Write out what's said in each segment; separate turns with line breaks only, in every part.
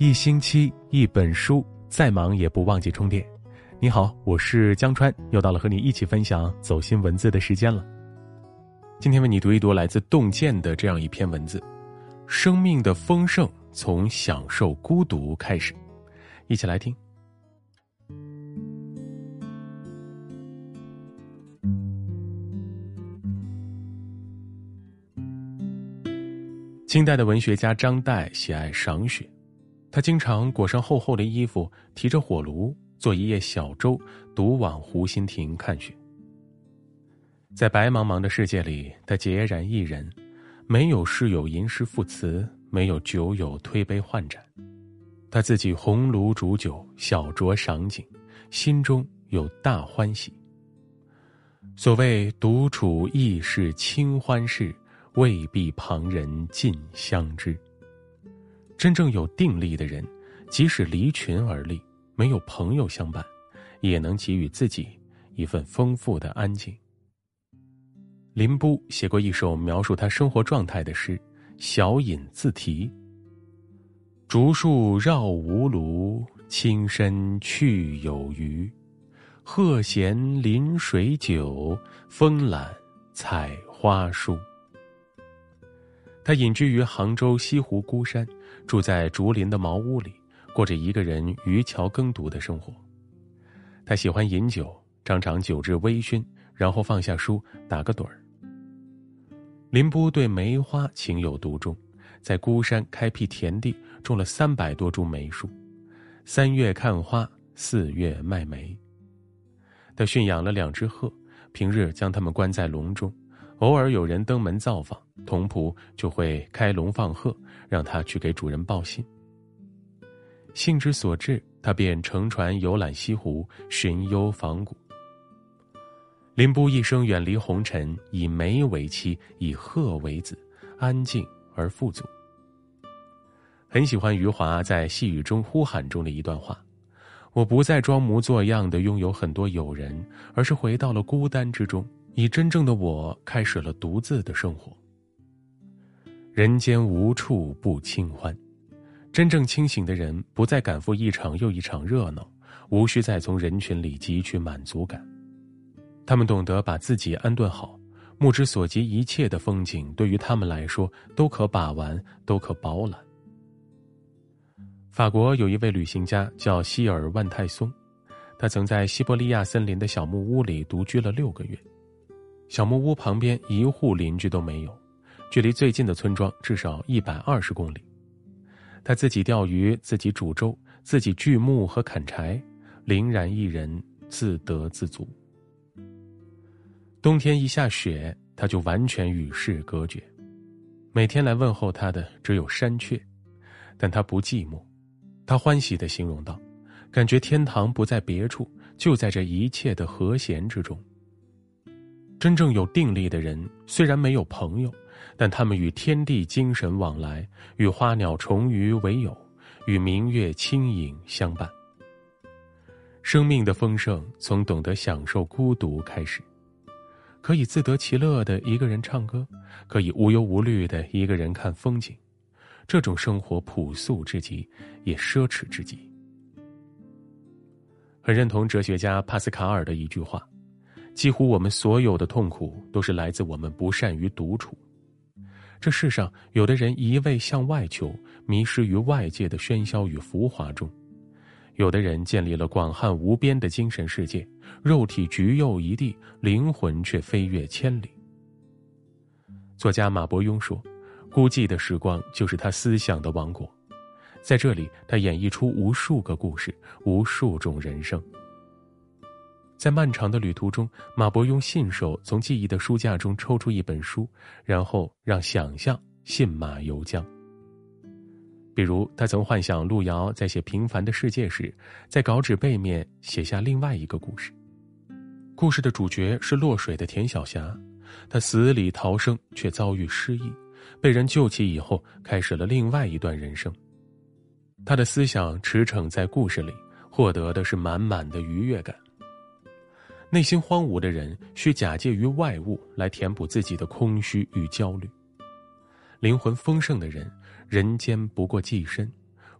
一星期一本书，再忙也不忘记充电。你好，我是江川，又到了和你一起分享走心文字的时间了。今天为你读一读来自洞见的这样一篇文字：生命的丰盛从享受孤独开始。一起来听。清代的文学家张岱喜爱赏雪，他经常裹上厚厚的衣服，提着火炉，做一叶小舟，独往湖心亭看雪。在白茫茫的世界里，他孑然一人，没有室友吟诗赋词，没有酒友推杯换盏，他自己红炉煮酒，小酌赏景，心中有大欢喜。所谓独处亦是清欢事。未必旁人尽相知。真正有定力的人，即使离群而立，没有朋友相伴，也能给予自己一份丰富的安静。林波写过一首描述他生活状态的诗，《小饮自题》：竹树绕吴庐，青深去有余。鹤闲临水酒，风懒采花书。他隐居于杭州西湖孤山，住在竹林的茅屋里，过着一个人渔樵耕读的生活。他喜欢饮酒，常常酒至微醺，然后放下书，打个盹儿。林波对梅花情有独钟，在孤山开辟田地，种了三百多株梅树，三月看花，四月卖梅。他驯养了两只鹤，平日将它们关在笼中。偶尔有人登门造访，童仆就会开笼放鹤，让他去给主人报信。兴之所至，他便乘船游览西湖，寻幽访古。林波一生远离红尘，以梅为妻，以鹤为子，安静而富足。很喜欢余华在细雨中呼喊中的一段话：“我不再装模作样的拥有很多友人，而是回到了孤单之中。”以真正的我开始了独自的生活。人间无处不清欢，真正清醒的人不再赶赴一场又一场热闹，无需再从人群里汲取满足感。他们懂得把自己安顿好，目之所及一切的风景对于他们来说都可把玩，都可饱览。法国有一位旅行家叫希尔万泰松，他曾在西伯利亚森林的小木屋里独居了六个月。小木屋旁边一户邻居都没有，距离最近的村庄至少一百二十公里。他自己钓鱼，自己煮粥，自己锯木和砍柴，凛然一人，自得自足。冬天一下雪，他就完全与世隔绝。每天来问候他的只有山雀，但他不寂寞。他欢喜地形容道：“感觉天堂不在别处，就在这一切的和弦之中。”真正有定力的人，虽然没有朋友，但他们与天地精神往来，与花鸟虫鱼为友，与明月清影相伴。生命的丰盛从懂得享受孤独开始，可以自得其乐的一个人唱歌，可以无忧无虑的一个人看风景，这种生活朴素至极，也奢侈至极。很认同哲学家帕斯卡尔的一句话。几乎我们所有的痛苦都是来自我们不善于独处。这世上有的人一味向外求，迷失于外界的喧嚣与浮华中；有的人建立了广汉无边的精神世界，肉体局囿一地，灵魂却飞越千里。作家马伯庸说：“孤寂的时光就是他思想的王国，在这里，他演绎出无数个故事，无数种人生。”在漫长的旅途中，马伯庸信手从记忆的书架中抽出一本书，然后让想象信马由缰。比如，他曾幻想路遥在写《平凡的世界》时，在稿纸背面写下另外一个故事。故事的主角是落水的田晓霞，她死里逃生，却遭遇失忆，被人救起以后，开始了另外一段人生。他的思想驰骋在故事里，获得的是满满的愉悦感。内心荒芜的人，需假借于外物来填补自己的空虚与焦虑；灵魂丰盛的人，人间不过寄身，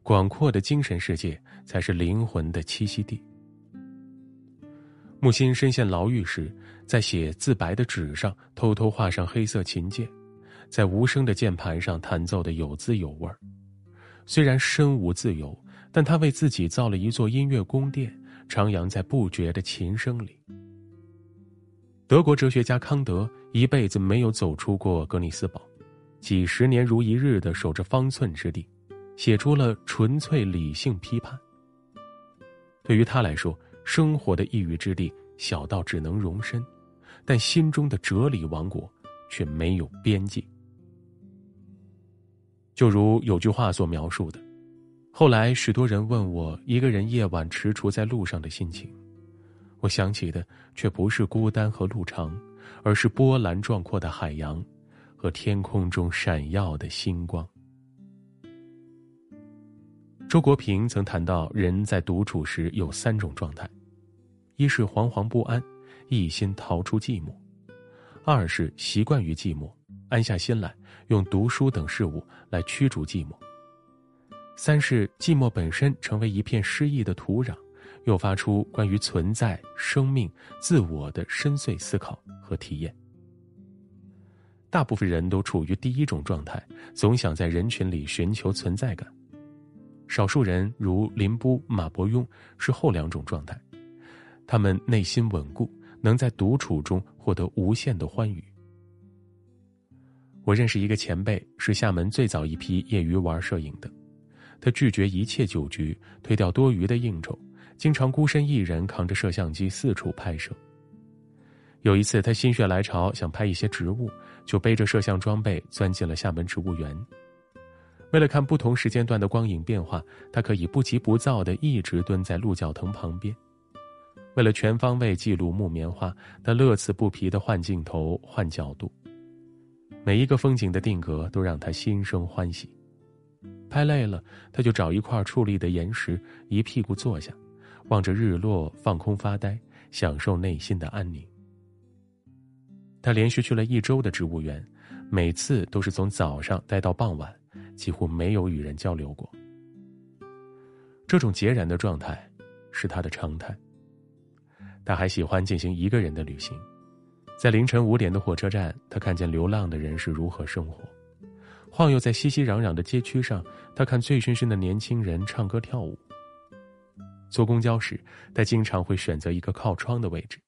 广阔的精神世界才是灵魂的栖息地。木心身陷牢狱时，在写自白的纸上偷偷画上黑色琴键，在无声的键盘上弹奏的有滋有味儿。虽然身无自由，但他为自己造了一座音乐宫殿，徜徉在不绝的琴声里。德国哲学家康德一辈子没有走出过格里斯堡，几十年如一日的守着方寸之地，写出了纯粹理性批判。对于他来说，生活的一隅之地小到只能容身，但心中的哲理王国却没有边际。就如有句话所描述的，后来许多人问我一个人夜晚踟蹰在路上的心情，我想起的却不是孤单和路长，而是波澜壮阔的海洋，和天空中闪耀的星光。周国平曾谈到，人在独处时有三种状态：一是惶惶不安，一心逃出寂寞；二是习惯于寂寞。安下心来，用读书等事物来驱逐寂寞。三是寂寞本身成为一片诗意的土壤，诱发出关于存在、生命、自我的深邃思考和体验。大部分人都处于第一种状态，总想在人群里寻求存在感；少数人如林波、马伯庸是后两种状态，他们内心稳固，能在独处中获得无限的欢愉。我认识一个前辈，是厦门最早一批业余玩摄影的。他拒绝一切酒局，推掉多余的应酬，经常孤身一人扛着摄像机四处拍摄。有一次，他心血来潮想拍一些植物，就背着摄像装备钻进了厦门植物园。为了看不同时间段的光影变化，他可以不急不躁地一直蹲在鹿角藤旁边。为了全方位记录木棉花，他乐此不疲地换镜头、换角度。每一个风景的定格都让他心生欢喜。拍累了，他就找一块矗立的岩石，一屁股坐下，望着日落，放空发呆，享受内心的安宁。他连续去了一周的植物园，每次都是从早上待到傍晚，几乎没有与人交流过。这种孑然的状态，是他的常态。他还喜欢进行一个人的旅行。在凌晨五点的火车站，他看见流浪的人是如何生活；晃悠在熙熙攘攘的街区上，他看醉醺醺的年轻人唱歌跳舞。坐公交时，他经常会选择一个靠窗的位置，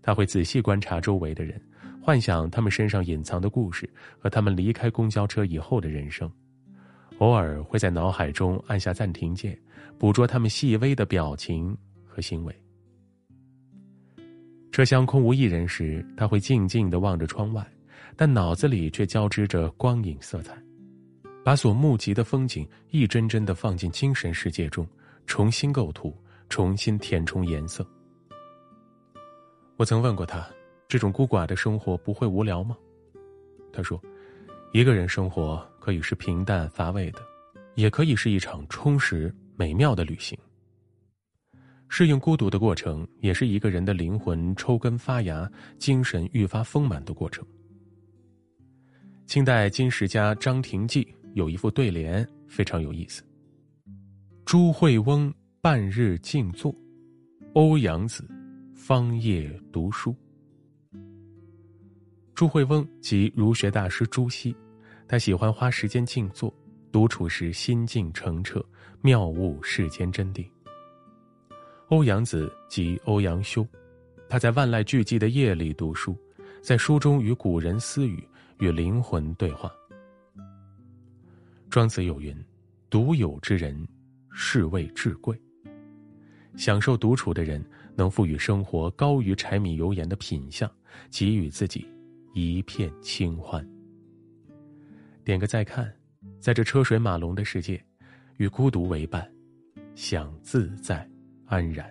他会仔细观察周围的人，幻想他们身上隐藏的故事和他们离开公交车以后的人生，偶尔会在脑海中按下暂停键，捕捉他们细微的表情和行为。车厢空无一人时，他会静静地望着窗外，但脑子里却交织着光影色彩，把所目及的风景一帧帧地放进精神世界中，重新构图，重新填充颜色。我曾问过他，这种孤寡的生活不会无聊吗？他说，一个人生活可以是平淡乏味的，也可以是一场充实美妙的旅行。适应孤独的过程，也是一个人的灵魂抽根发芽、精神愈发丰满的过程。清代金石家张廷济有一副对联，非常有意思：“朱惠翁半日静坐，欧阳子方夜读书。”朱惠翁即儒学大师朱熹，他喜欢花时间静坐，独处时心境澄澈，妙悟世间真谛。欧阳子即欧阳修，他在万籁俱寂的夜里读书，在书中与古人私语，与灵魂对话。庄子有云：“独有之人，是谓至贵。”享受独处的人，能赋予生活高于柴米油盐的品相，给予自己一片清欢。点个再看，在这车水马龙的世界，与孤独为伴，享自在。安然。